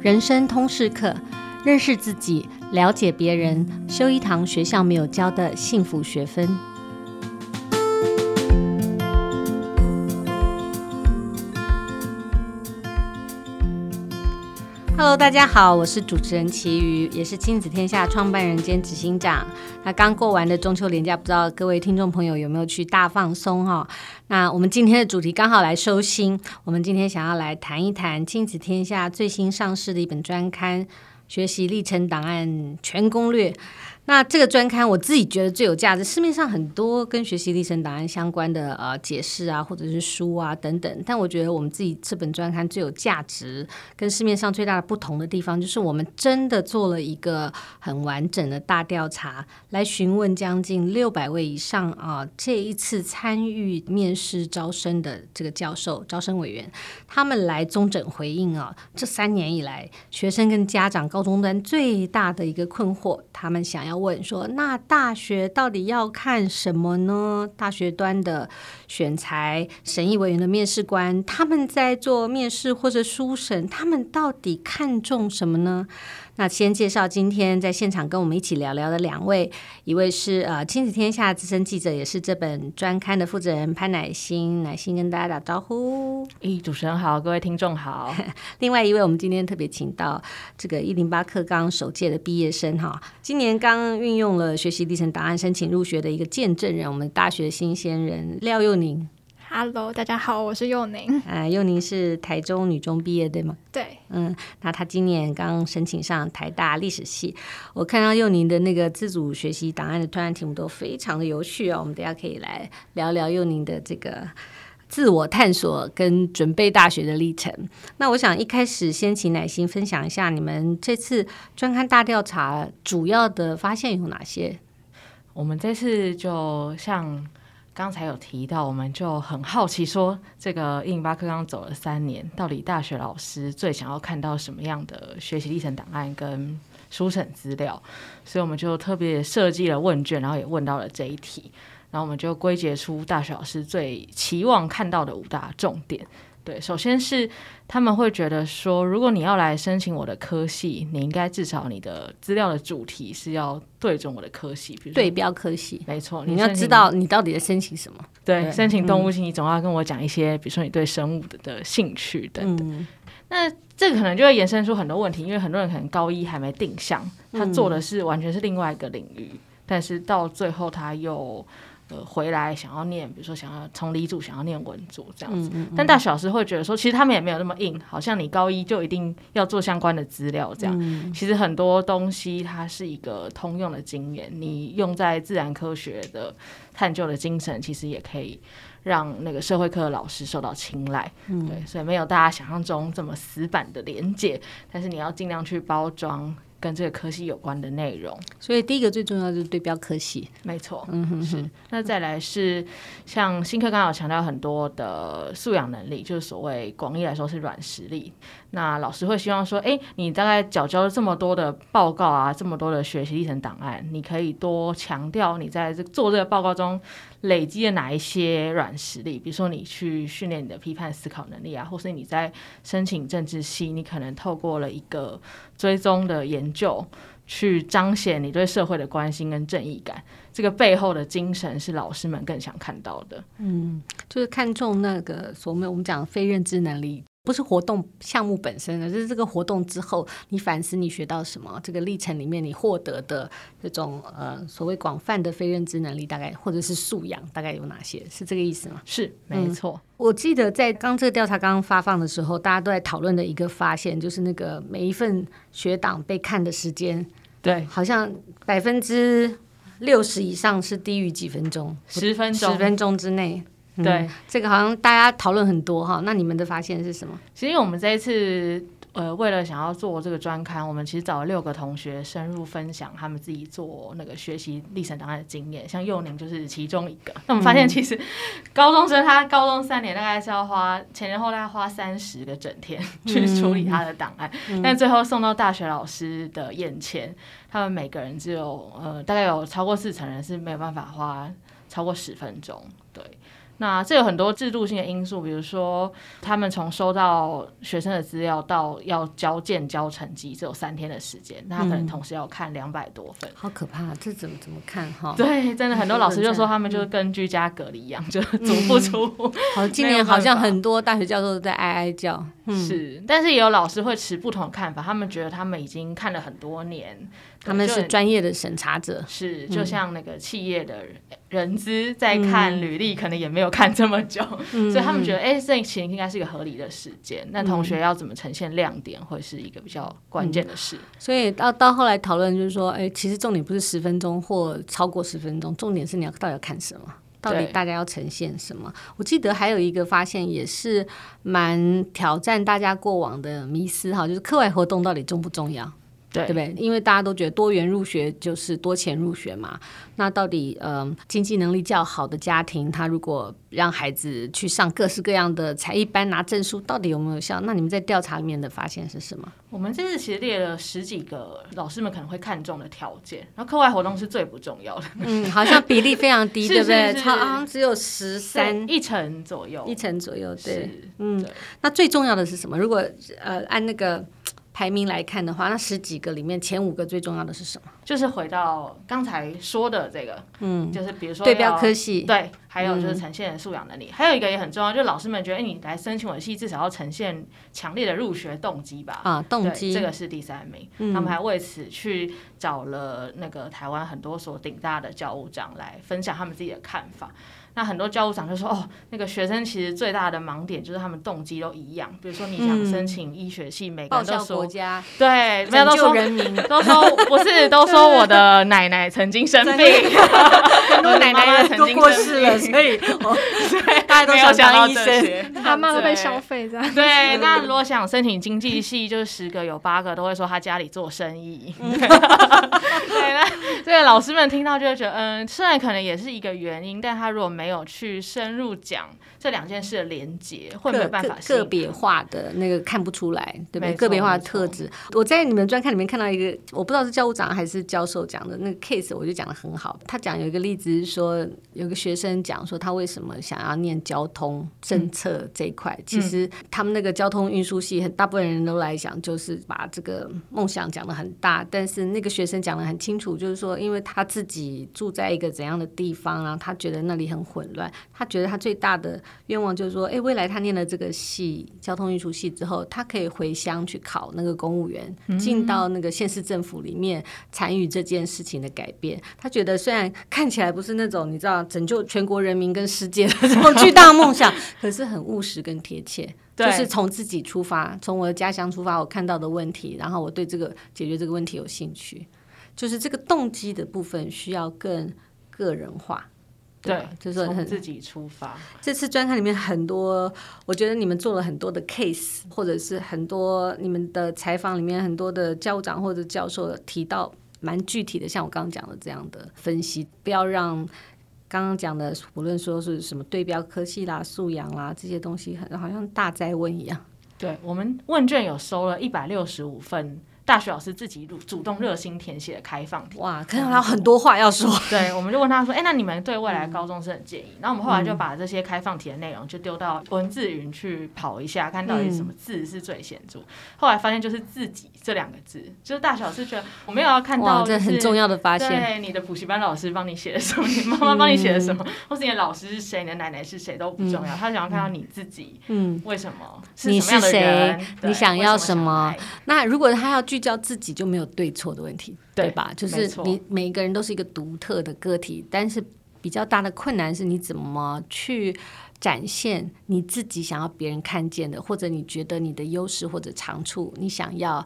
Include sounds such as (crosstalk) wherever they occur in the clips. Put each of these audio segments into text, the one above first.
人生通识课，认识自己，了解别人，修一堂学校没有教的幸福学分。Hello，大家好，我是主持人齐瑜，也是亲子天下创办人兼执行长。那刚过完的中秋连假，不知道各位听众朋友有没有去大放松哈？那我们今天的主题刚好来收心，我们今天想要来谈一谈亲子天下最新上市的一本专刊《学习历程档案全攻略》。那这个专刊我自己觉得最有价值。市面上很多跟学习历程档案相关的呃解释啊，或者是书啊等等，但我觉得我们自己这本专刊最有价值，跟市面上最大的不同的地方，就是我们真的做了一个很完整的大调查，来询问将近六百位以上啊这一次参与面试招生的这个教授、招生委员，他们来综整回应啊这三年以来学生跟家长高中端最大的一个困惑，他们想要。问说，那大学到底要看什么呢？大学端的选材审议委员的面试官，他们在做面试或者书审，他们到底看重什么呢？那先介绍今天在现场跟我们一起聊聊的两位，一位是呃亲子天下资深记者，也是这本专刊的负责人潘乃馨，乃馨跟大家打招呼。咦，主持人好，各位听众好。(laughs) 另外一位，我们今天特别请到这个一零八课纲首届的毕业生哈，今年刚运用了学习历程档案申请入学的一个见证人，我们大学新鲜人廖佑宁。Hello，大家好，我是佑宁。呃，(laughs) 佑宁是台中女中毕业，对吗？对。嗯，那她今年刚申请上台大历史系。我看到佑宁的那个自主学习档案的专案题目都非常的有趣哦。我们等下可以来聊聊佑宁的这个自我探索跟准备大学的历程。那我想一开始先请乃心分享一下你们这次专刊大调查主要的发现有哪些？我们这次就像。刚才有提到，我们就很好奇，说这个一零八课刚走了三年，到底大学老师最想要看到什么样的学习历程档案跟书审资料？所以我们就特别设计了问卷，然后也问到了这一题，然后我们就归结出大学老师最期望看到的五大重点。对，首先是他们会觉得说，如果你要来申请我的科系，你应该至少你的资料的主题是要对准我的科系，比如对标科系。没错，你要知道你到底在申请什么。对，对申请动物系，你总要跟我讲一些，嗯、比如说你对生物的的兴趣等等。嗯、那这个可能就会延伸出很多问题，因为很多人可能高一还没定向，他做的是完全是另外一个领域，嗯、但是到最后他又。呃，回来想要念，比如说想要从理组想要念文组这样子，嗯嗯嗯，但大学老师会觉得说，其实他们也没有那么硬，好像你高一就一定要做相关的资料这样。嗯、其实很多东西它是一个通用的经验，你用在自然科学的探究的精神，其实也可以让那个社会课的老师受到青睐。嗯、对，所以没有大家想象中这么死板的连结，但是你要尽量去包装。跟这个科系有关的内容，所以第一个最重要就是对标科系，没错，嗯哼哼，是。那再来是像新课刚好强调很多的素养能力，就是所谓广义来说是软实力。那老师会希望说，哎，你大概缴交了这么多的报告啊，这么多的学习历程档案，你可以多强调你在这做这个报告中累积了哪一些软实力，比如说你去训练你的批判思考能力啊，或是你在申请政治系，你可能透过了一个追踪的研究，去彰显你对社会的关心跟正义感，这个背后的精神是老师们更想看到的。嗯，就是看重那个所谓我们讲的非认知能力。不是活动项目本身的，就是这个活动之后，你反思你学到什么，这个历程里面你获得的这种呃所谓广泛的非认知能力，大概或者是素养，大概有哪些？是这个意思吗？是，没错。嗯，我记得在刚这个调查刚刚发放的时候，大家都在讨论的一个发现，就是那个每一份学党被看的时间，对，好像百分之六十以上是低于几分钟，十分钟，十分钟之内。对、嗯，这个好像大家讨论很多哈。那你们的发现是什么？其实我们这一次，呃，为了想要做这个专刊，我们其实找了六个同学深入分享他们自己做那个学习历程档案的经验。像幼宁就是其中一个。(laughs) 那我们发现，其实高中生他高中三年大概是要花前前后后大概花三十个整天 (laughs) 去处理他的档案，嗯、但最后送到大学老师的眼前，他们每个人只有呃大概有超过四成人是没有办法花超过十分钟。对。那这有很多制度性的因素，比如说他们从收到学生的资料到要交件交成绩，只有三天的时间，那他可能同时要看两百多份，好可怕！这怎么怎么看 (laughs) 哈？对，真的很多老师就说他们就是跟居家隔离一样，就足不出户。好，(laughs) 今年好像很多大学教授都在哀哀叫。是，但是也有老师会持不同的看法，他们觉得他们已经看了很多年。他们是专业的审查者，是就像那个企业的人资在看履历，可能也没有看这么久，嗯、所以他们觉得，哎、欸，这其实应该是一个合理的时间。那、嗯、同学要怎么呈现亮点，会是一个比较关键的事。嗯、所以到到后来讨论，就是说，哎、欸，其实重点不是十分钟或超过十分钟，重点是你要到底要看什么，到底大家要呈现什么。我记得还有一个发现，也是蛮挑战大家过往的迷思哈，就是课外活动到底重不重要？对，对不对？因为大家都觉得多元入学就是多钱入学嘛。那到底，嗯、呃，经济能力较好的家庭，他如果让孩子去上各式各样的才艺班拿证书，到底有没有效？那你们在调查里面的发现是什么？我们这次其实列了十几个老师们可能会看重的条件，然后课外活动是最不重要的。嗯，好像比例非常低，(laughs) 对不对？好像只有十三一成左右，一成左右。对，嗯，那最重要的是什么？如果呃按那个。排名来看的话，那十几个里面前五个最重要的是什么？就是回到刚才说的这个，嗯，就是比如说对标科系，对，还有就是呈现素养能力，嗯、还有一个也很重要，就是老师们觉得，哎，你来申请我的系，至少要呈现强烈的入学动机吧？啊，动机，这个是第三名。嗯、他们还为此去找了那个台湾很多所顶大的教务长来分享他们自己的看法。那很多教务长就说：“哦，那个学生其实最大的盲点就是他们动机都一样。比如说，你想申请医学系，嗯、每个人都说国家对，没有都说人民都说不是，(laughs) 都说我的奶奶曾经生病，(laughs) 很多奶奶都过世了，所以 (laughs) 大家都想当医生，他妈都被消费这样。对，那如果想申请经济系，就是十个有八个都会说他家里做生意。对，那这个老师们听到就会觉得，嗯，虽然可能也是一个原因，但他如果没没没有去深入讲这两件事的连结，会没有办法个别化的那个看不出来，对不对？个别化的特质，我在你们专刊里面看到一个，我不知道是教务长还是教授讲的那个 case，我就讲的很好。他讲有一个例子是说，有个学生讲说他为什么想要念交通政策这一块，嗯、其实他们那个交通运输系很大部分人都来讲，就是把这个梦想讲的很大，但是那个学生讲的很清楚，就是说，因为他自己住在一个怎样的地方，然后他觉得那里很。混乱，他觉得他最大的愿望就是说，哎，未来他念了这个系，交通运输系之后，他可以回乡去考那个公务员，进到那个县市政府里面参与这件事情的改变。他觉得虽然看起来不是那种你知道拯救全国人民跟世界的这种巨大梦想，可是很务实跟贴切，(laughs) 就是从自己出发，从我的家乡出发，我看到的问题，然后我对这个解决这个问题有兴趣，就是这个动机的部分需要更个人化。对，就是从自己出发。这次专刊里面很多，我觉得你们做了很多的 case，或者是很多你们的采访里面很多的教务长或者教授提到蛮具体的，像我刚刚讲的这样的分析，不要让刚刚讲的无论说是什么对标科系啦、素养啦这些东西，很好像大灾问一样。对，我们问卷有收了一百六十五份。大学老师自己主主动热心填写的开放题，哇，可能还有很多话要说。对，(laughs) 我们就问他说：“哎、欸，那你们对未来高中生的建议？”嗯、然后我们后来就把这些开放题的内容就丢到文字云去跑一下，看到底什么字是最显著。嗯、后来发现就是“自己”这两个字，就是大学老师觉得我没有要看到、就是，这很重要的发现。对，你的补习班老师帮你写的什么？你妈妈 (laughs) 帮你写的什么？嗯、或是你的老师是谁？你的奶奶是谁都不重要，嗯、他想要看到你自己。嗯，为什么？你是谁？你想要什么？什么那如果他要聚焦自己，就没有对错的问题，对，对吧？就是你每一个人都是一个独特的个体，但是比较大的困难是你怎么去展现你自己想要别人看见的，或者你觉得你的优势或者长处，你想要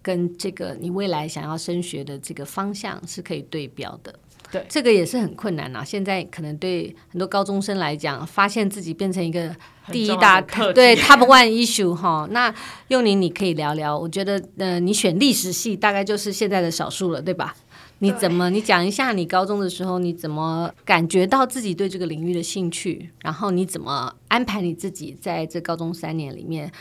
跟这个你未来想要升学的这个方向是可以对标的。对，这个也是很困难啊。现在可能对很多高中生来讲，发现自己变成一个第一大对 top one issue 哈。(laughs) 那幼宁，你可以聊聊。我觉得，呃，你选历史系大概就是现在的少数了，对吧？你怎么？你讲一下你高中的时候，你怎么感觉到自己对这个领域的兴趣？然后你怎么安排你自己在这高中三年里面，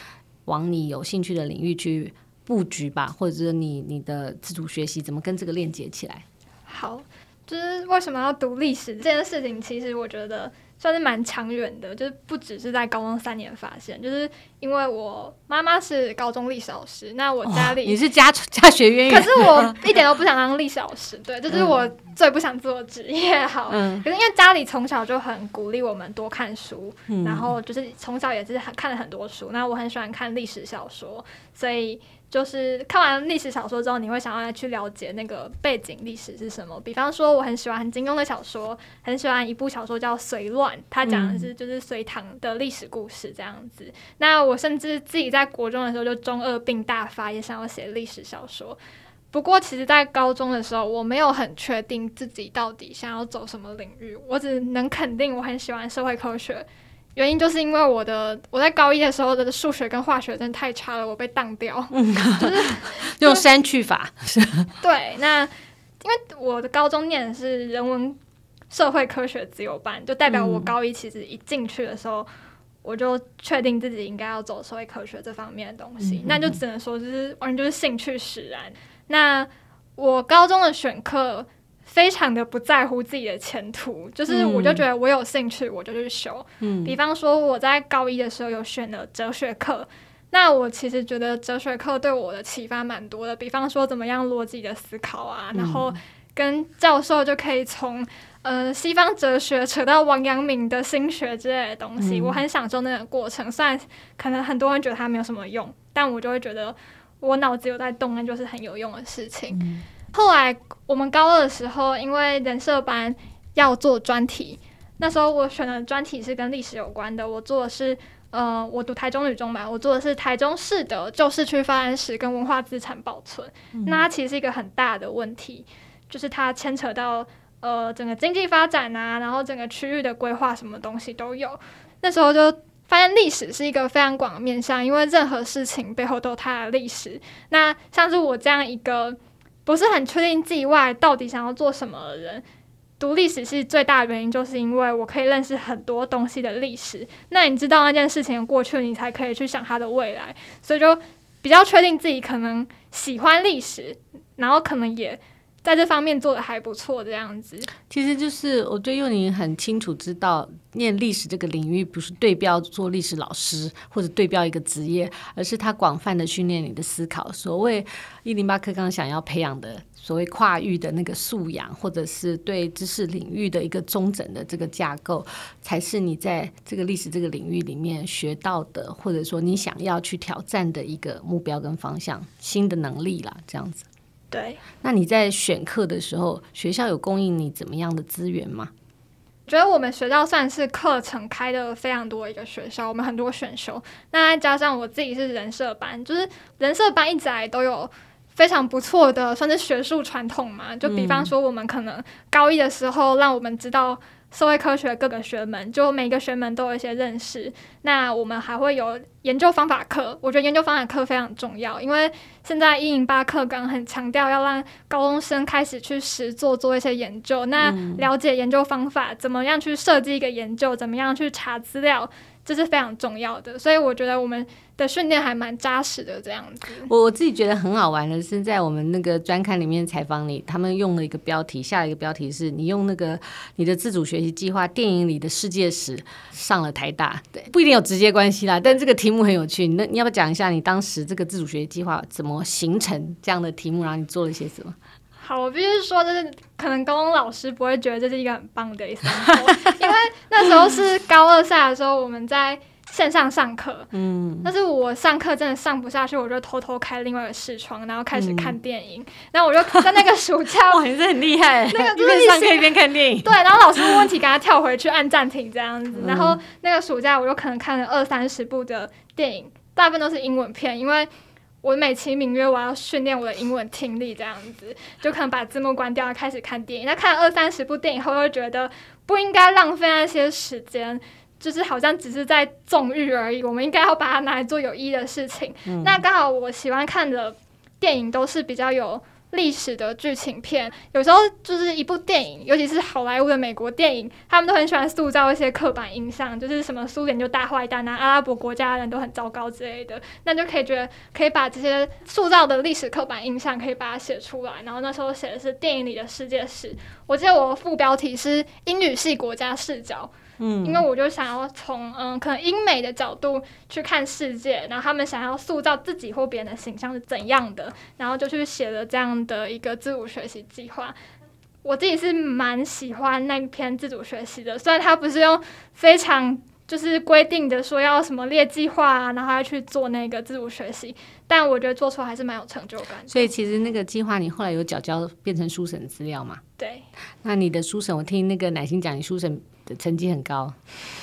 往你有兴趣的领域去布局吧？或者是你你的自主学习怎么跟这个链接起来？好。就是为什么要读历史这件事情，其实我觉得算是蛮长远的，就是不只是在高中三年发现，就是因为我妈妈是高中历史老师，那我家里、哦、你是家家学渊源，可是我一点都不想当历史老师，对，(laughs) 这、就是我最不想做职业。好，嗯、可是因为家里从小就很鼓励我们多看书，嗯、然后就是从小也是很看了很多书，那我很喜欢看历史小说，所以。就是看完历史小说之后，你会想要去了解那个背景历史是什么。比方说，我很喜欢金庸的小说，很喜欢一部小说叫《隋乱》，它讲的是就是隋唐的历史故事这样子。嗯、那我甚至自己在国中的时候就中二病大发，也想要写历史小说。不过，其实，在高中的时候，我没有很确定自己到底想要走什么领域。我只能肯定，我很喜欢社会科学。原因就是因为我的我在高一的时候的数学跟化学真的太差了，我被当掉，嗯、(laughs) 就是用删去法。(laughs) 对，那因为我的高中念的是人文社会科学自由班，就代表我高一其实一进去的时候，嗯、我就确定自己应该要走社会科学这方面的东西，嗯、那就只能说就是完全就是兴趣使然。那我高中的选课。非常的不在乎自己的前途，就是我就觉得我有兴趣，我就去修。嗯，比方说我在高一的时候有选了哲学课，那我其实觉得哲学课对我的启发蛮多的。比方说怎么样逻辑的思考啊，然后跟教授就可以从呃西方哲学扯到王阳明的心学之类的东西，我很享受那个过程。虽然可能很多人觉得它没有什么用，但我就会觉得我脑子有在动，那就是很有用的事情。后来我们高二的时候，因为人社班要做专题，那时候我选的专题是跟历史有关的。我做的是，呃，我读台中女中嘛，我做的是台中市的旧市区发展史跟文化资产保存。嗯、那它其实是一个很大的问题，就是它牵扯到呃整个经济发展啊，然后整个区域的规划，什么东西都有。那时候就发现历史是一个非常广的面向，因为任何事情背后都有它的历史。那像是我这样一个。不是很确定自己未来到底想要做什么的人，读历史系最大的原因就是因为我可以认识很多东西的历史。那你知道那件事情过去，你才可以去想它的未来，所以就比较确定自己可能喜欢历史，然后可能也。在这方面做的还不错，这样子。其实就是我觉得幼宁很清楚知道，念历史这个领域不是对标做历史老师或者对标一个职业，而是他广泛的训练你的思考。所谓一零八课纲想要培养的所谓跨域的那个素养，或者是对知识领域的一个中整的这个架构，才是你在这个历史这个领域里面学到的，或者说你想要去挑战的一个目标跟方向，新的能力啦，这样子。对，那你在选课的时候，学校有供应你怎么样的资源吗？我觉得我们学校算是课程开的非常多一个学校，我们很多选修。那再加上我自己是人社班，就是人社班一直来都有非常不错的，算是学术传统嘛。就比方说，我们可能高一的时候，让我们知道。社会科学各个学门，就每个学门都有一些认识。那我们还会有研究方法课，我觉得研究方法课非常重要，因为现在一零八课纲很强调要让高中生开始去实做做一些研究。那了解研究方法，怎么样去设计一个研究，怎么样去查资料。这是非常重要的，所以我觉得我们的训练还蛮扎实的。这样子，我我自己觉得很好玩的是，在我们那个专刊里面采访你，他们用了一个标题，下一个标题是你用那个你的自主学习计划电影里的世界史上了台大，对，不一定有直接关系啦，但这个题目很有趣。那你要不要讲一下你当时这个自主学习计划怎么形成这样的题目，然后你做了些什么？好，我必须说，就是可能高中老师不会觉得这是一个很棒的一生 (laughs) 因为那时候是高二下的时候，我们在线上上课，嗯，但是我上课真的上不下去，我就偷偷开另外一个视窗，然后开始看电影。嗯、然后我就在那个暑假，(laughs) 哇，你是很厉害，那个就是一边上课一边看电影。对，然后老师问问题，给他跳回去按暂停这样子。然后那个暑假，我就可能看了二三十部的电影，大部分都是英文片，因为。我美其名曰我要训练我的英文听力，这样子就可能把字幕关掉，开始看电影。那看了二三十部电影后，又觉得不应该浪费那些时间，就是好像只是在纵欲而已。我们应该要把它拿来做有意义的事情。嗯、那刚好我喜欢看的电影都是比较有。历史的剧情片，有时候就是一部电影，尤其是好莱坞的美国电影，他们都很喜欢塑造一些刻板印象，就是什么苏联就大坏蛋啊，阿拉伯国家的人都很糟糕之类的，那就可以觉得可以把这些塑造的历史刻板印象可以把它写出来。然后那时候写的是电影里的世界史，我记得我副标题是英语系国家视角。嗯，因为我就想要从嗯可能英美的角度去看世界，然后他们想要塑造自己或别人的形象是怎样的，然后就去写了这样的一个自主学习计划。我自己是蛮喜欢那篇自主学习的，虽然它不是用非常就是规定的说要什么列计划啊，然后要去做那个自主学习，但我觉得做出来还是蛮有成就感。所以其实那个计划你后来有缴交变成书审资料吗？对。那你的书审，我听那个奶心讲，你书审的成绩很高，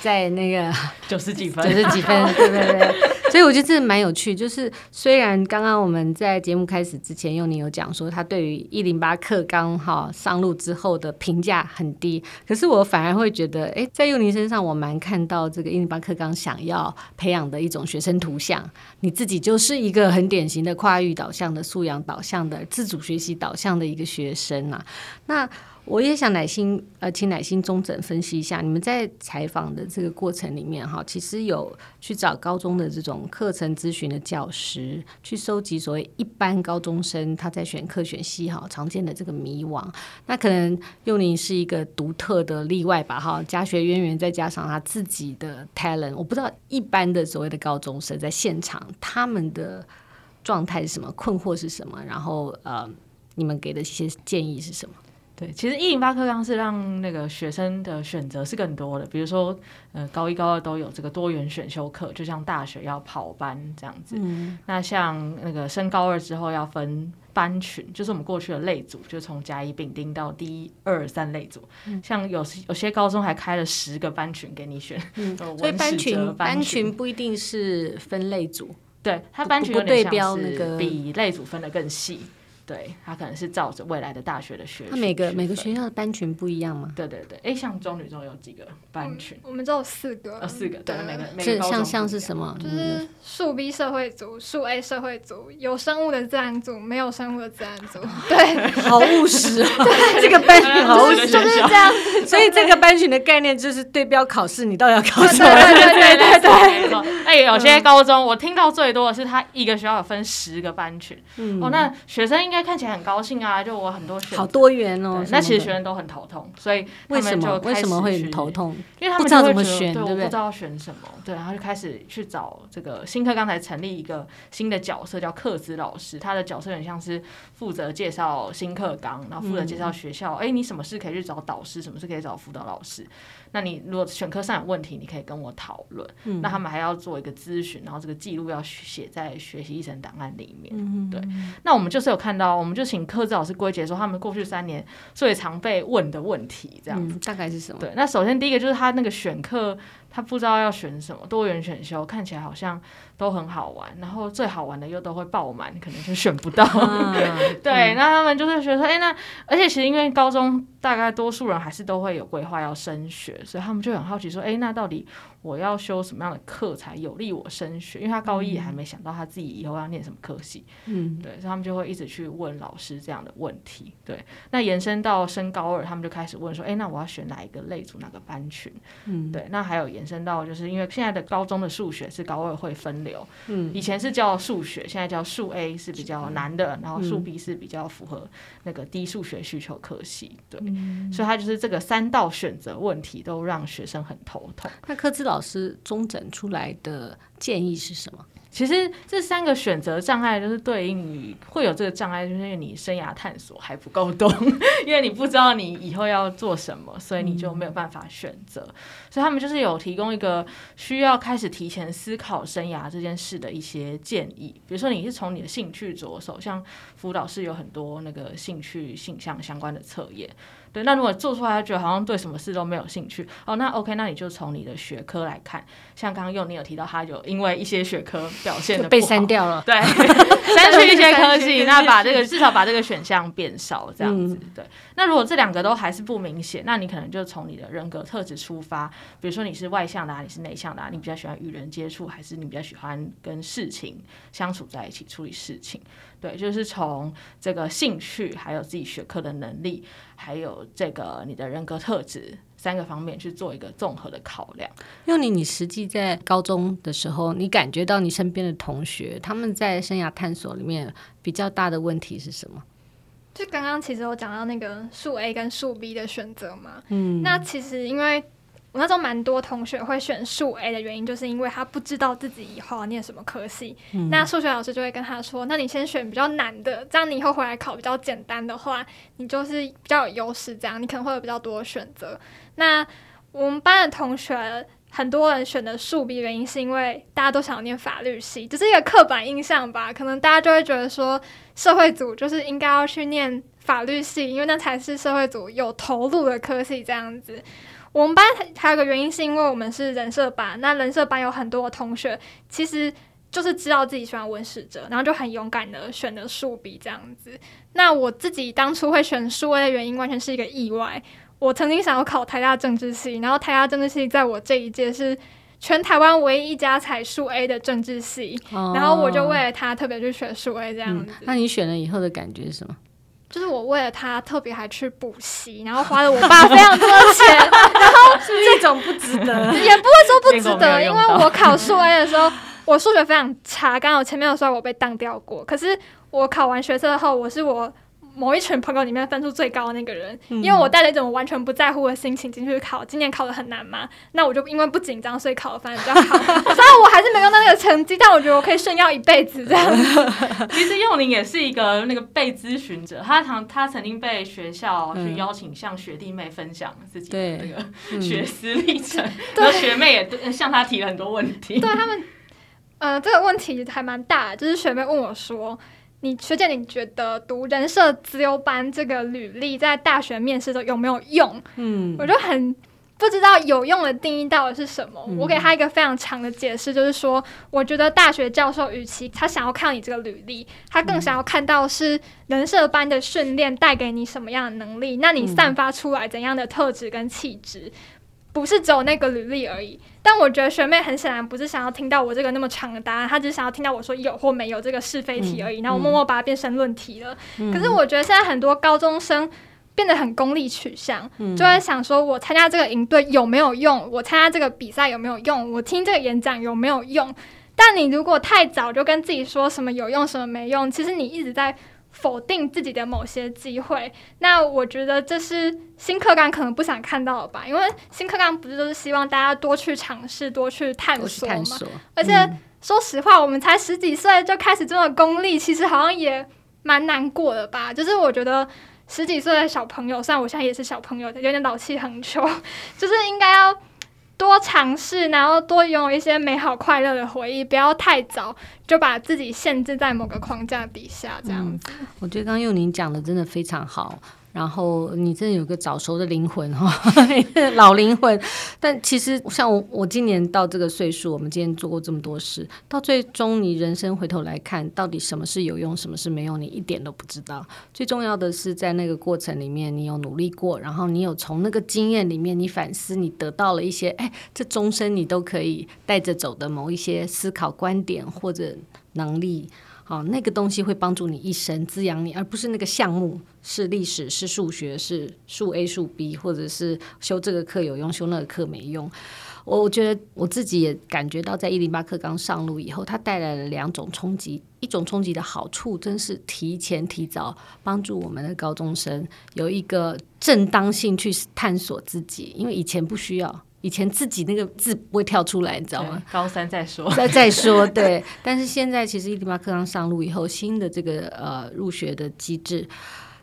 在那个九十几分，九十几分，对对对。所以我觉得这蛮有趣，就是虽然刚刚我们在节目开始之前，用你有讲说他对于一零八课纲哈上路之后的评价很低，可是我反而会觉得，哎，在幼宁身上我蛮看到这个一零八课纲想要培养的一种学生图像，你自己就是一个很典型的跨域导向的素养导向的自主学习导向的一个学生啊，那。我也想乃心，呃，请乃心中诊分析一下，你们在采访的这个过程里面，哈，其实有去找高中的这种课程咨询的教师，去收集所谓一般高中生他在选课选系哈常见的这个迷惘。那可能幼宁是一个独特的例外吧，哈，家学渊源再加上他自己的 talent，我不知道一般的所谓的高中生在现场他们的状态是什么，困惑是什么，然后呃，你们给的一些建议是什么？对，其实一零八课纲是让那个学生的选择是更多的，比如说，呃，高一高二都有这个多元选修课，就像大学要跑班这样子。嗯。那像那个升高二之后要分班群，就是我们过去的类组，就从甲乙丙丁到第一二三类组。嗯。像有有些高中还开了十个班群给你选。嗯。所以班群班群不一定是分类组，对，它班群有点像是比类组分得更细。对，他可能是照着未来的大学的学，他每个每个学校的班群不一样吗？对对对，哎，像中女中有几个班群？我们只有四个，呃，四个，对，每个每个像像是什么？就是数 B 社会组、数 A 社会组，有生物的自然组，没有生物的自然组。(laughs) 对，好务实啊！(laughs) 对，(laughs) 这个班群好务实，就是这样。所以这个班群的概念就是对标考试，你到底要考什么？对对对对对。哎，有些高中我听到最多的是他一个学校有分十个班群。哦，那学生应该。看起来很高兴啊！就我很多学生，好多元哦。那其实学生都很头痛，所以为什么为什么会很头痛？因为他们不知道怎么选，对不对？不知道选什么，对，然后就开始去找这个新课刚才成立一个新的角色，叫课资老师。他的角色很像是负责介绍新课纲，然后负责介绍学校。哎、嗯，你什么事可以去找导师？什么事可以找辅导老师？那你如果选课上有问题，你可以跟我讨论。嗯、那他们还要做一个咨询，然后这个记录要写在学习历程档案里面。嗯、对，那我们就是有看到，我们就请课咨老师归结说，他们过去三年最常被问的问题，这样子、嗯、大概是什么？对，那首先第一个就是他那个选课。他不知道要选什么，多元选修看起来好像都很好玩，然后最好玩的又都会爆满，可能就选不到。啊、对，嗯、那他们就是觉得说，哎、欸，那而且其实因为高中大概多数人还是都会有规划要升学，所以他们就很好奇说，哎、欸，那到底我要修什么样的课才有利我升学？因为他高一也还没想到他自己以后要念什么科系。嗯，对，所以他们就会一直去问老师这样的问题。对，那延伸到升高二，他们就开始问说，哎、欸，那我要选哪一个类组，哪个班群？嗯，对，那还有延。伸到就是因为现在的高中的数学是高二会分流，嗯，以前是叫数学，现在叫数 A 是比较难的，然后数 B 是比较符合那个低数学需求科系，对，嗯、所以他就是这个三道选择问题都让学生很头痛。那科资老师中整出来的建议是什么？其实这三个选择障碍就是对应于会有这个障碍，就是因为你生涯探索还不够多，(laughs) 因为你不知道你以后要做什么，所以你就没有办法选择。所以他们就是有提供一个需要开始提前思考生涯这件事的一些建议，比如说你是从你的兴趣着手，像辅导室有很多那个兴趣性向相关的测验。对，那如果做出来，他觉得好像对什么事都没有兴趣哦，那 OK，那你就从你的学科来看，像刚刚幼宁有提到，他有因为一些学科表现的被删掉了，对，(laughs) 删去一些科系，那把这个至少把这个选项变少，这样子，嗯、对。那如果这两个都还是不明显，那你可能就从你的人格特质出发，比如说你是外向的啊，你是内向的啊，你比较喜欢与人接触，还是你比较喜欢跟事情相处在一起处理事情？对，就是从这个兴趣，还有自己学科的能力，还有这个你的人格特质三个方面去做一个综合的考量。幼宁，你实际在高中的时候，你感觉到你身边的同学他们在生涯探索里面比较大的问题是什么？就刚刚其实我讲到那个数 A 跟数 B 的选择嘛，嗯，那其实因为我那时候蛮多同学会选数 A 的原因，就是因为他不知道自己以后要念什么科系。嗯、那数学老师就会跟他说：“那你先选比较难的，这样你以后回来考比较简单的话，你就是比较有优势。这样你可能会有比较多的选择。”那我们班的同学很多人选的数 B 原因，是因为大家都想要念法律系，就是一个刻板印象吧。可能大家就会觉得说，社会组就是应该要去念法律系，因为那才是社会组有投入的科系。这样子。我们班还有个原因，是因为我们是人设班。那人设班有很多的同学，其实就是知道自己喜欢文史哲，然后就很勇敢的选了数笔这样子。那我自己当初会选数 A 的原因，完全是一个意外。我曾经想要考台大政治系，然后台大政治系在我这一届是全台湾唯一一家采数 A 的政治系，哦、然后我就为了他特别去选数 A 这样子、嗯。那你选了以后的感觉是什么？就是我为了他特别还去补习，然后花了我爸非常多的钱，然后 (laughs) 这种不值得，也不会说不值得，因为我考数 A 的时候，我数学非常差，刚刚我前面有说我被当掉过，可是我考完学测后，我是我。某一群朋友里面分数最高的那个人，因为我带了一种完全不在乎的心情进去考，今年考的很难嘛，那我就因为不紧张，所以考的反而比较好。(laughs) 虽然我还是没用到那个成绩，但我觉得我可以炫耀一辈子这样。(laughs) 其实幼宁也是一个那个被咨询者，他常他曾经被学校去邀请向学弟妹分享自己的那个学思历程，然后学妹也向他提了很多问题。对他们，呃，这个问题还蛮大的，就是学妹问我说。你学姐，你觉得读人设资优班这个履历在大学面试中有没有用？嗯，我就很不知道有用的定义到底是什么。嗯、我给他一个非常长的解释，就是说，我觉得大学教授与其他想要看你这个履历，他更想要看到是人设班的训练带给你什么样的能力，那你散发出来怎样的特质跟气质。不是只有那个履历而已，但我觉得学妹很显然不是想要听到我这个那么长的答案，她只是想要听到我说有或没有这个是非题而已。然后我默默把它变成论题了。嗯、可是我觉得现在很多高中生变得很功利取向，嗯、就在想说我参加这个营队有没有用，我参加这个比赛有没有用，我听这个演讲有没有用。但你如果太早就跟自己说什么有用什么没用，其实你一直在。否定自己的某些机会，那我觉得这是新课纲可能不想看到的吧？因为新课纲不是都是希望大家多去尝试、多去探索嘛？索而且、嗯、说实话，我们才十几岁就开始这么功利，其实好像也蛮难过的吧？就是我觉得十几岁的小朋友，虽然我现在也是小朋友，有点老气横秋，(laughs) 就是应该要。尝试，然后多拥有一些美好快乐的回忆，不要太早就把自己限制在某个框架底下，这样子。我觉得刚刚佑宁讲的真的非常好。然后你真的有个早熟的灵魂哈，(laughs) 老灵魂。但其实像我，我今年到这个岁数，我们今天做过这么多事，到最终你人生回头来看，到底什么是有用，什么是没用，你一点都不知道。最重要的是在那个过程里面，你有努力过，然后你有从那个经验里面，你反思，你得到了一些，哎，这终身你都可以带着走的某一些思考观点或者能力。好，那个东西会帮助你一生，滋养你，而不是那个项目是历史、是数学、是数 A、数 B，或者是修这个课有用，修那个课没用。我我觉得我自己也感觉到，在一零八课刚上路以后，它带来了两种冲击。一种冲击的好处，真是提前提早帮助我们的高中生有一个正当性去探索自己，因为以前不需要。以前自己那个字不会跳出来，你知道吗？高三再说，再再说。(laughs) 对，但是现在其实一零八课堂上路以后，新的这个呃入学的机制，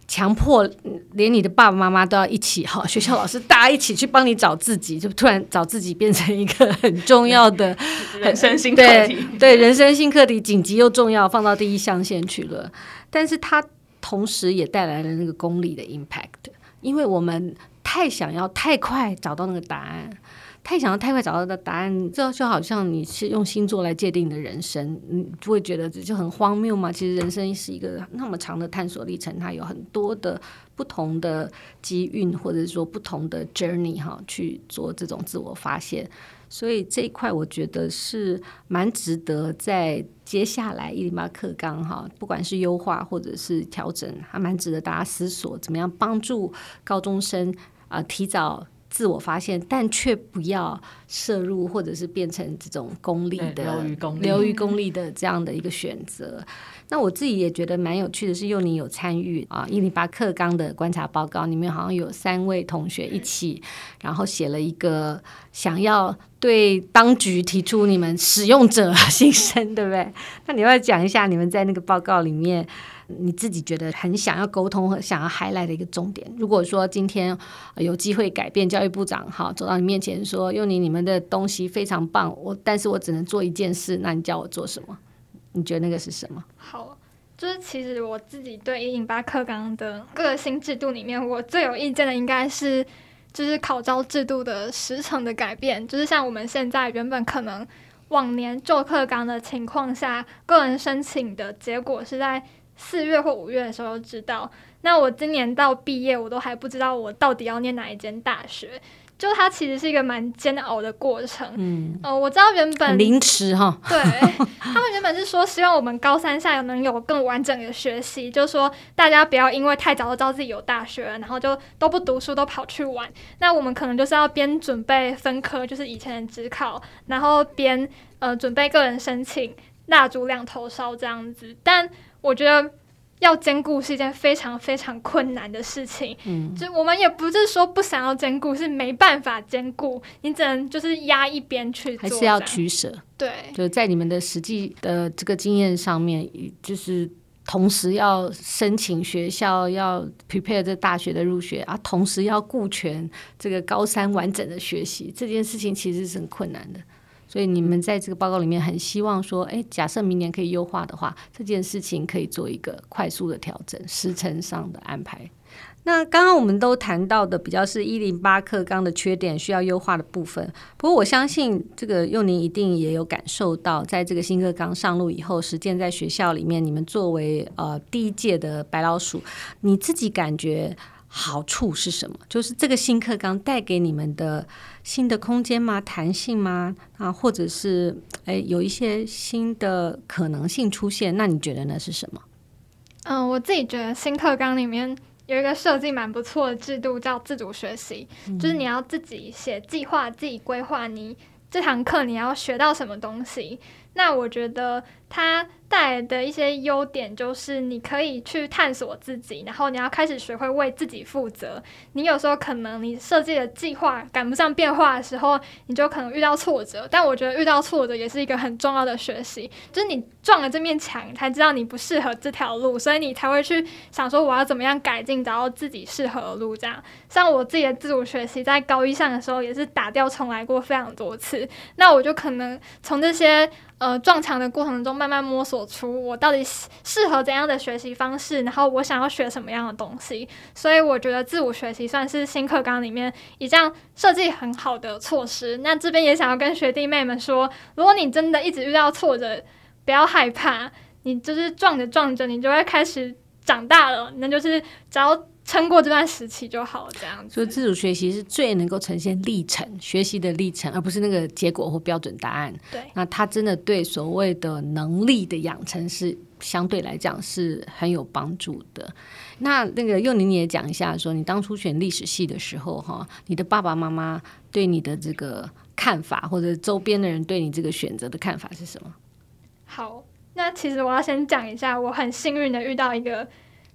强迫连你的爸爸妈妈都要一起哈，学校老师大家一起去帮你找自己，就突然找自己变成一个很重要的 (laughs) 人生新课题。对，对，(laughs) 人生新课题紧急又重要，放到第一象限去了。但是它同时也带来了那个功利的 impact，因为我们。太想要太快找到那个答案，太想要太快找到的答案，这就好像你是用星座来界定你的人生，你就会觉得这就很荒谬吗？其实人生是一个那么长的探索历程，它有很多的不同的机运，或者说不同的 journey 哈，去做这种自我发现。所以这一块我觉得是蛮值得在接下来一零八课纲哈，不管是优化或者是调整，还蛮值得大家思索，怎么样帮助高中生啊、呃，提早自我发现，但却不要摄入或者是变成这种功利的流于功利流于功利的这样的一个选择。那我自己也觉得蛮有趣的是，幼宁有参与啊一零八课纲的观察报告，里面好像有三位同学一起，然后写了一个想要对当局提出你们使用者 (laughs) 心声，对不对？那你要讲一下你们在那个报告里面，你自己觉得很想要沟通和想要 highlight 的一个重点。如果说今天有机会改变，教育部长好走到你面前说，幼宁你们的东西非常棒，我但是我只能做一件事，那你叫我做什么？你觉得那个是什么？好，就是其实我自己对一零八课纲的个新制度里面，我最有意见的应该是就是考招制度的时程的改变。就是像我们现在原本可能往年做课纲的情况下，个人申请的结果是在四月或五月的时候知道。那我今年到毕业，我都还不知道我到底要念哪一间大学。就它其实是一个蛮煎熬的过程，嗯，呃，我知道原本临时哈，(laughs) 对他们原本是说希望我们高三下能有更完整的学习，就是说大家不要因为太早就知道自己有大学了，然后就都不读书都跑去玩。那我们可能就是要边准备分科，就是以前的职考，然后边呃准备个人申请，蜡烛两头烧这样子。但我觉得。要兼顾是一件非常非常困难的事情，嗯，就我们也不是说不想要兼顾，是没办法兼顾，你只能就是压一边去做，还是要取舍，对，就在你们的实际的这个经验上面，就是同时要申请学校，要 prepare 这大学的入学啊，同时要顾全这个高三完整的学习，这件事情其实是很困难的。所以你们在这个报告里面很希望说，诶，假设明年可以优化的话，这件事情可以做一个快速的调整，时程上的安排。那刚刚我们都谈到的比较是一零八课纲的缺点需要优化的部分。不过我相信这个幼宁一定也有感受到，在这个新课纲上路以后，实践在学校里面，你们作为呃第一届的白老鼠，你自己感觉好处是什么？就是这个新课纲带给你们的。新的空间吗？弹性吗？啊，或者是诶，有一些新的可能性出现？那你觉得那是什么？嗯，我自己觉得新课纲里面有一个设计蛮不错的制度，叫自主学习，嗯、就是你要自己写计划，自己规划你这堂课你要学到什么东西。那我觉得它。带来的一些优点就是，你可以去探索自己，然后你要开始学会为自己负责。你有时候可能你设计的计划赶不上变化的时候，你就可能遇到挫折。但我觉得遇到挫折也是一个很重要的学习，就是你撞了这面墙，才知道你不适合这条路，所以你才会去想说我要怎么样改进，找到自己适合的路。这样，像我自己的自主学习，在高一上的时候也是打掉重来过非常多次。那我就可能从这些。呃，撞墙的过程中，慢慢摸索出我到底适合怎样的学习方式，然后我想要学什么样的东西。所以我觉得自我学习算是新课纲里面一项设计很好的措施。那这边也想要跟学弟妹们说，如果你真的一直遇到挫折，不要害怕，你就是撞着撞着，你就会开始长大了。那就是只要。撑过这段时期就好，这样子。所以自主学习是最能够呈现历程、学习的历程，而不是那个结果或标准答案。对，那它真的对所谓的能力的养成是相对来讲是很有帮助的。那那个幼宁你也讲一下，说你当初选历史系的时候，哈，你的爸爸妈妈对你的这个看法，或者周边的人对你这个选择的看法是什么？好，那其实我要先讲一下，我很幸运的遇到一个。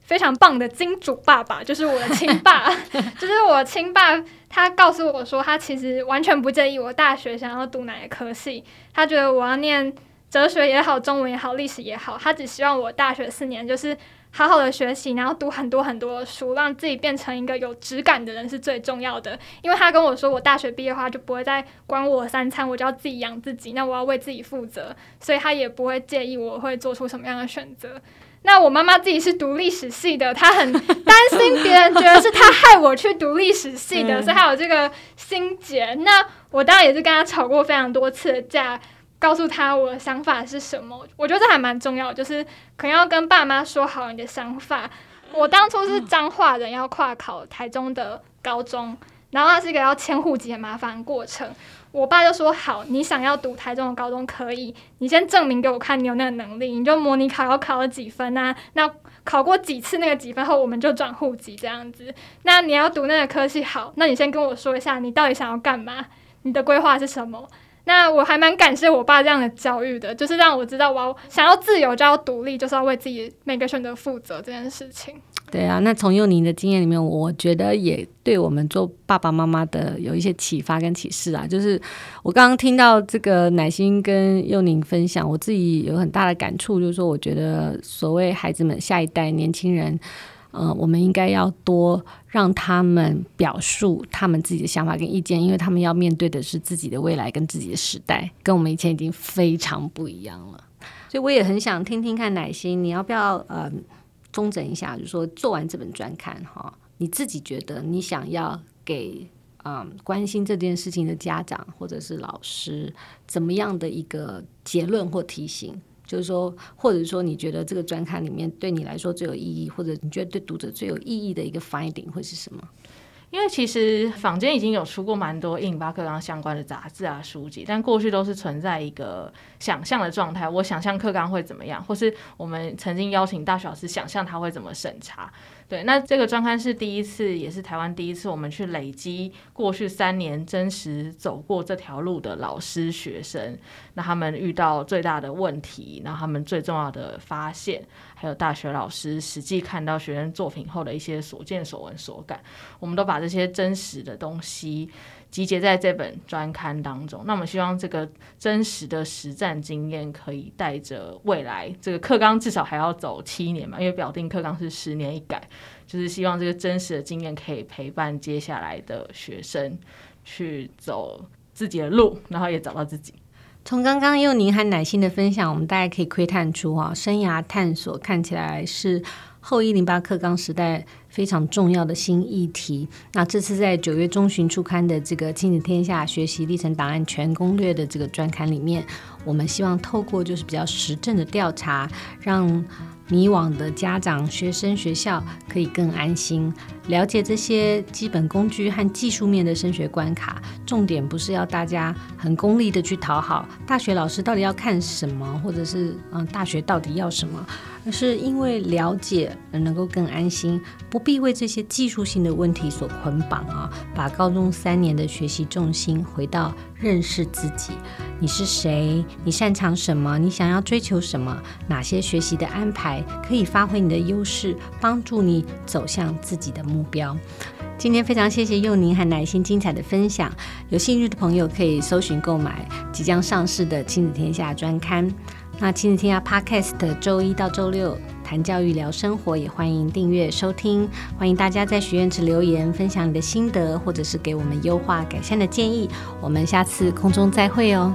非常棒的金主爸爸，就是我的亲爸，(laughs) 就是我亲爸。他告诉我说，他其实完全不介意我大学想要读哪一科系，他觉得我要念哲学也好，中文也好，历史也好，他只希望我大学四年就是好好的学习，然后读很多很多的书，让自己变成一个有质感的人是最重要的。因为他跟我说，我大学毕业的话就不会再管我三餐，我就要自己养自己，那我要为自己负责，所以他也不会介意我会做出什么样的选择。那我妈妈自己是读历史系的，她很 (laughs) 担心别人觉得是她害我去读历史系的，所以她有这个心结。那我当然也是跟她吵过非常多次的架，告诉她我的想法是什么。我觉得这还蛮重要，就是可能要跟爸妈说好你的想法。我当初是彰化人，要跨考台中的高中。然后那是一个要迁户籍很麻烦的过程。我爸就说：“好，你想要读台中的高中可以，你先证明给我看你有那个能力，你就模拟考要考了几分啊？那考过几次那个几分后，我们就转户籍这样子。那你要读那个科系好，那你先跟我说一下，你到底想要干嘛？你的规划是什么？那我还蛮感谢我爸这样的教育的，就是让我知道，我要想要自由就要独立，就是要为自己每个选择负责这件事情。”对啊，那从幼宁的经验里面，我觉得也对我们做爸爸妈妈的有一些启发跟启示啊。就是我刚刚听到这个乃心跟幼宁分享，我自己有很大的感触，就是说，我觉得所谓孩子们下一代年轻人，呃，我们应该要多让他们表述他们自己的想法跟意见，因为他们要面对的是自己的未来跟自己的时代，跟我们以前已经非常不一样了。所以我也很想听听看乃心，你要不要呃？中整一下，就是说做完这本专刊哈，你自己觉得你想要给嗯关心这件事情的家长或者是老师怎么样的一个结论或提醒？就是说，或者说你觉得这个专刊里面对你来说最有意义，或者你觉得对读者最有意义的一个 finding 会是什么？因为其实坊间已经有出过蛮多一零八课纲相关的杂志啊书籍，但过去都是存在一个想象的状态。我想象课纲会怎么样，或是我们曾经邀请大学老师想象他会怎么审查。对，那这个专刊是第一次，也是台湾第一次，我们去累积过去三年真实走过这条路的老师、学生，那他们遇到最大的问题，然后他们最重要的发现，还有大学老师实际看到学生作品后的一些所见所闻所感，我们都把这些真实的东西。集结在这本专刊当中，那我们希望这个真实的实战经验可以带着未来这个课纲至少还要走七年嘛，因为表定课纲是十年一改，就是希望这个真实的经验可以陪伴接下来的学生去走自己的路，然后也找到自己。从刚刚幼宁和乃馨的分享，我们大概可以窥探出啊，生涯探索看起来是后一零八课纲时代非常重要的新议题。那这次在九月中旬出刊的这个《亲子天下学习历程档案全攻略》的这个专刊里面，我们希望透过就是比较实证的调查，让迷惘的家长、学生、学校可以更安心了解这些基本工具和技术面的升学关卡。重点不是要大家很功利的去讨好大学老师到底要看什么，或者是嗯大学到底要什么。而是因为了解而能够更安心，不必为这些技术性的问题所捆绑啊！把高中三年的学习重心回到认识自己，你是谁？你擅长什么？你想要追求什么？哪些学习的安排可以发挥你的优势，帮助你走向自己的目目标？今天非常谢谢幼宁和乃心精彩的分享，有兴趣的朋友可以搜寻购买即将上市的《亲子天下》专刊。那亲子天下 Podcast 周一到周六谈教育聊生活，也欢迎订阅收听。欢迎大家在许愿池留言，分享你的心得，或者是给我们优化改善的建议。我们下次空中再会哦。